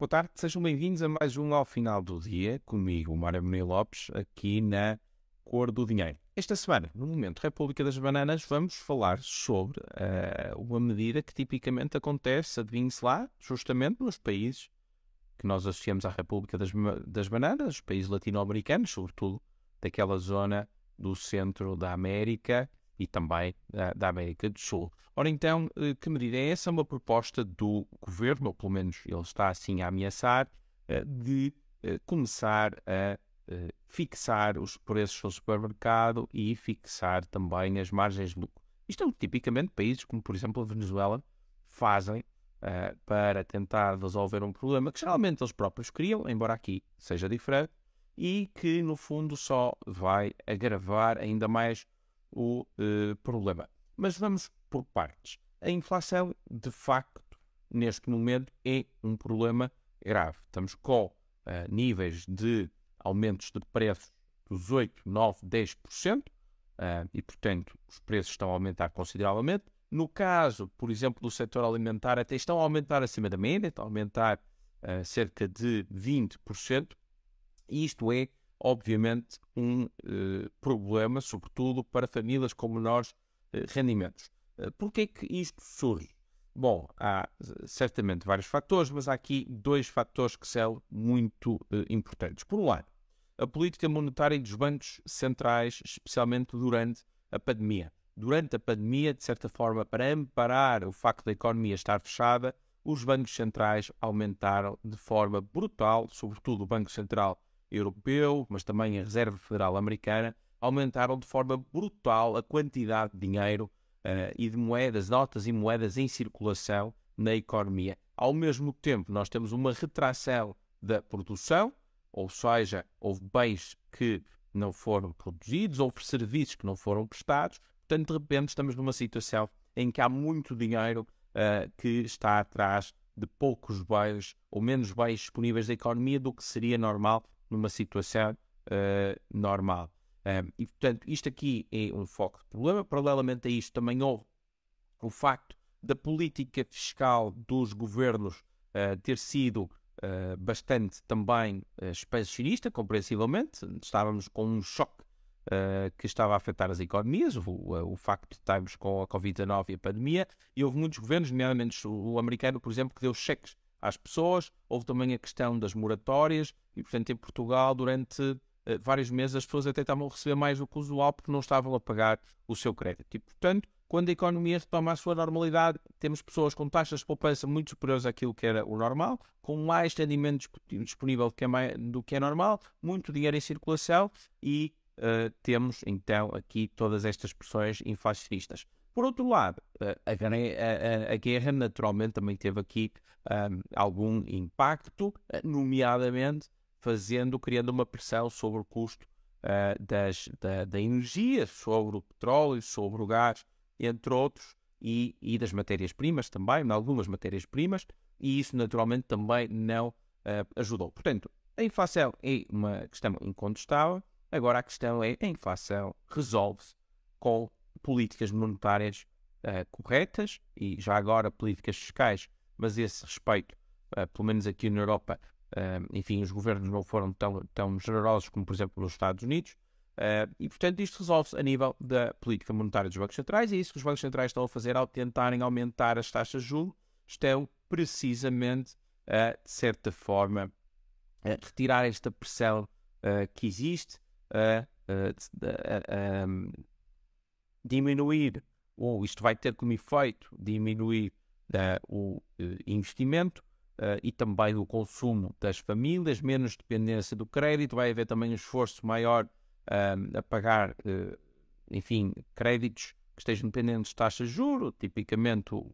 Boa tarde, sejam bem-vindos a mais um Ao Final do Dia, comigo, Mário Menino Lopes, aqui na Cor do Dinheiro. Esta semana, no Momento República das Bananas, vamos falar sobre uh, uma medida que tipicamente acontece, adivinhe-se lá, justamente nos países que nós associamos à República das, das Bananas, os países latino-americanos, sobretudo daquela zona do centro da América e também da, da, América do Sul. Ora então, eh, que medida é essa? Uma proposta do governo, ou pelo menos ele está assim a ameaçar, eh, de começar a fixar os preços no supermercado e fixar também as margens de lucro. Isto é tipicamente países como, por exemplo, a Venezuela fazem uh, para tentar resolver um problema que geralmente eles próprios criam, embora aqui seja diferente, e que no fundo só vai agravar ainda mais o uh, problema. Mas vamos por partes. A inflação, de facto, neste momento é um problema grave. Estamos com uh, níveis de aumentos de preços dos 8, 9, 10%, uh, e, portanto, os preços estão a aumentar consideravelmente. No caso, por exemplo, do setor alimentar, até estão a aumentar acima da média, estão a aumentar uh, cerca de 20%, e isto é obviamente, um uh, problema, sobretudo para famílias com menores uh, rendimentos. Uh, Por é que isto surge? Bom, há certamente vários fatores, mas há aqui dois fatores que são muito uh, importantes. Por um lado, a política monetária dos bancos centrais, especialmente durante a pandemia. Durante a pandemia, de certa forma, para amparar o facto da economia estar fechada, os bancos centrais aumentaram de forma brutal, sobretudo o Banco Central europeu, mas também a Reserva Federal Americana, aumentaram de forma brutal a quantidade de dinheiro uh, e de moedas, notas e moedas em circulação na economia. Ao mesmo tempo, nós temos uma retração da produção, ou seja, houve bens que não foram produzidos, houve serviços que não foram prestados, portanto, de repente, estamos numa situação em que há muito dinheiro uh, que está atrás de poucos bens ou menos bens disponíveis da economia do que seria normal numa situação uh, normal. Um, e, portanto, isto aqui é um foco de problema. Paralelamente a isto, também houve o facto da política fiscal dos governos uh, ter sido uh, bastante também uh, expansionista, compreensivelmente. Estávamos com um choque que estava a afetar as economias, o, o, facto de estarmos com a Covid-19 e a pandemia, e houve muitos governos, nomeadamente o americano, por exemplo, que deu cheques às pessoas. Houve também a questão das moratórias e, portanto, em Portugal, durante uh, vários meses, as pessoas até estavam a receber mais do que o usual porque não estavam a pagar o seu crédito. E, portanto, quando a economia retoma a sua normalidade, temos pessoas com taxas de poupança muito superiores àquilo que era o normal, com mais rendimento disponível do que é, mais, do que é normal, muito dinheiro em circulação e uh, temos então aqui todas estas pressões inflacionistas. Por outro lado, a, a, a, guerra naturalmente também teve aqui um, algum impacto, nomeadamente fazendo, criando uma pressão sobre o custo uh, das, da, da, energia, sobre o petróleo, sobre o gás, entre outros, e, e das matérias-primas também, algumas matérias-primas, e isso naturalmente também não uh, ajudou. Portanto, a inflação é uma questão incontestável, agora a questão é a inflação resolve-se com políticas monetárias uh, corretas e já agora políticas fiscais, mas esse respeito, uh, pelo menos aqui na Europa, uh, enfim, os governos não foram tão, tão generosos como, por exemplo, nos Estados Unidos. e, portanto, isto resolve-se a nível da política monetária dos bancos centrais e é isso que os bancos centrais estão a fazer ao tentarem aumentar as taxas de juros, estão precisamente, a, de certa forma, a retirar esta pressão que existe, diminuir, ou isto vai ter como efeito diminuir uh, o uh, investimento uh, e também o consumo das famílias, menos dependência do crédito, vai haver também um esforço maior a pagar, enfim, créditos que estejam dependentes de taxas de juros, tipicamente o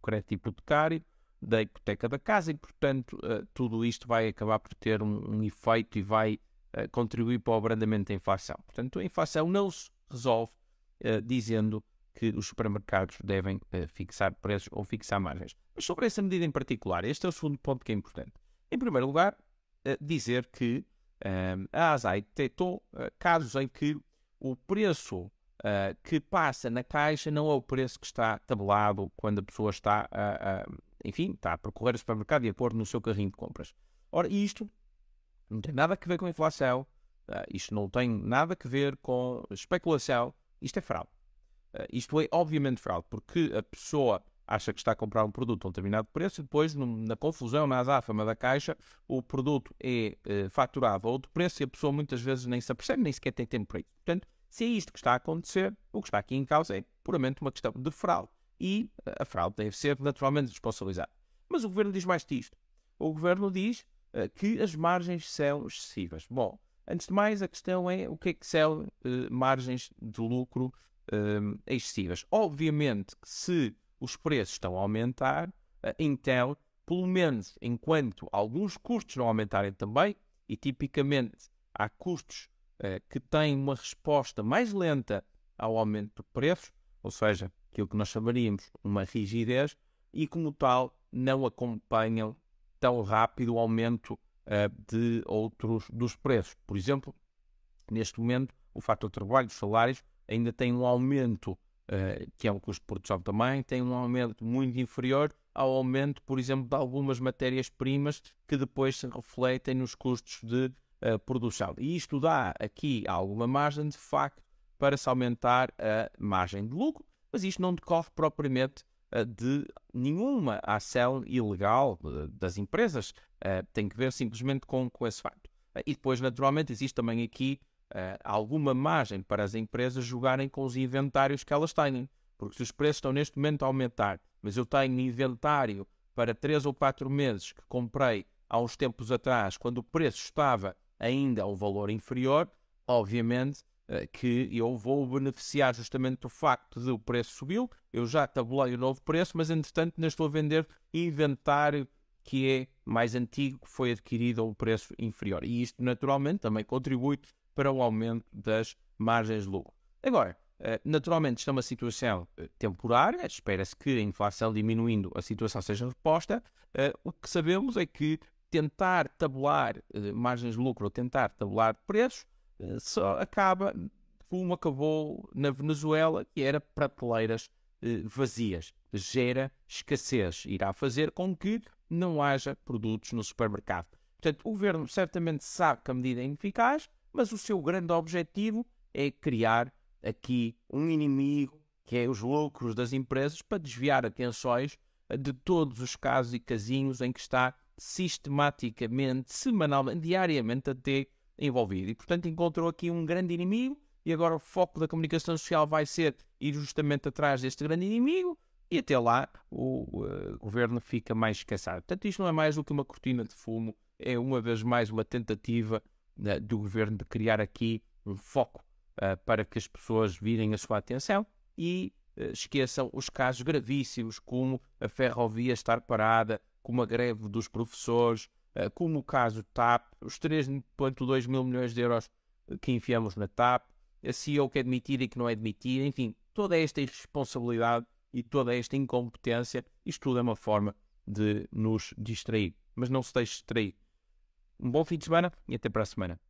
crédito hipotecário, da hipoteca da casa, e portanto tudo isto vai acabar por ter um, um efeito e vai contribuir para o abrandamento da inflação. Portanto, a inflação não se resolve uh, dizendo que os supermercados devem uh, fixar preços ou fixar margens. Mas sobre essa medida em particular, este é o segundo ponto que é importante. Em primeiro lugar, uh, dizer que a ASAI detectou casos em que o preço que passa na caixa não é o preço que está tabelado quando a pessoa está a, enfim, está a percorrer o supermercado e a pôr no seu carrinho de compras. Ora, isto não tem nada a ver com a inflação, isto não tem nada a ver com especulação, isto é fraude. Uh, isto é obviamente fraude, porque a pessoa acha que está a comprar um produto a um determinado preço e depois, na confusão, na azáfama da caixa, o produto é uh, faturado a outro preço e a pessoa muitas vezes nem se apercebe, nem sequer tem tempo para isso. Portanto, se é isto que está a acontecer, o que está aqui em causa é puramente uma questão de fraude e a fraude deve ser naturalmente responsabilizada. Mas o governo diz mais disto. O governo diz uh, que as margens são excessivas. Bom, antes de mais, a questão é o que é que são uh, margens de lucro uh, excessivas. Obviamente que se os preços estão a aumentar, então, pelo menos enquanto alguns custos não aumentarem também, e tipicamente há custos que têm uma resposta mais lenta ao aumento de preços, ou seja, aquilo que nós chamaríamos uma rigidez, e como tal não acompanham tão rápido o aumento de outros dos preços. Por exemplo, neste momento, o fator de trabalho, os salários, ainda tem um aumento, uh, que é um custo de produção também, tem um aumento muito inferior ao aumento, por exemplo, de algumas matérias-primas que depois se refletem nos custos de uh, produção. E isto dá aqui alguma margem, de facto, para se aumentar a margem de lucro, mas isto não decorre propriamente de nenhuma ação ilegal das empresas, uh, tem que ver simplesmente com, com esse facto. e depois, naturalmente, existe também aqui alguma margem para as empresas jogarem com os inventários que elas têm, porque se os preços estão neste momento a aumentar, mas eu tenho inventário para 3 ou 4 meses que comprei há uns tempos atrás, quando o preço estava ainda a um valor inferior, obviamente eh, que eu vou beneficiar justamente do facto de o preço subiu, eu já tabulei o novo preço, mas entretanto ainda estou a vender inventário que é mais antigo, que foi adquirido a um preço inferior. E isto naturalmente também contribui para o aumento das margens de lucro. Agora, eh, naturalmente isto é uma situação eh, temporária, espera-se que a inflação diminuindo a situação seja reposta. O que sabemos é que tentar tabular margens de lucro ou tentar tabular preços eh, só acaba como acabou na Venezuela, que era prateleiras eh, vazias. Gera escassez. Irá fazer com que não haja produtos no supermercado. Portanto, o governo certamente sabe que a medida é ineficaz, mas o seu grande objetivo é criar aqui um inimigo, que é os lucros das empresas, para desviar atenções de todos os casos e casinhos em que está sistematicamente, semanalmente, diariamente até envolvido. E, portanto, encontrou aqui um grande inimigo e agora o foco da comunicação social vai ser ir justamente atrás deste grande inimigo e até lá o uh, governo fica mais esquecido. Portanto, isto não é mais do que uma cortina de fumo, é uma vez mais uma tentativa uh, do governo de criar aqui um foco uh, para que as pessoas virem a sua atenção e esqueçam os casos gravíssimos, como a ferrovia estar parada, como a greve dos professores, como o caso TAP, os 3,2 mil milhões de euros que enfiamos na TAP, a CEO que é admitida e que não é admitida, enfim, toda esta irresponsabilidade e toda esta incompetência, isto tudo é uma forma de nos distrair. Mas não se deixe distrair. Um bom fim de semana e até para a semana.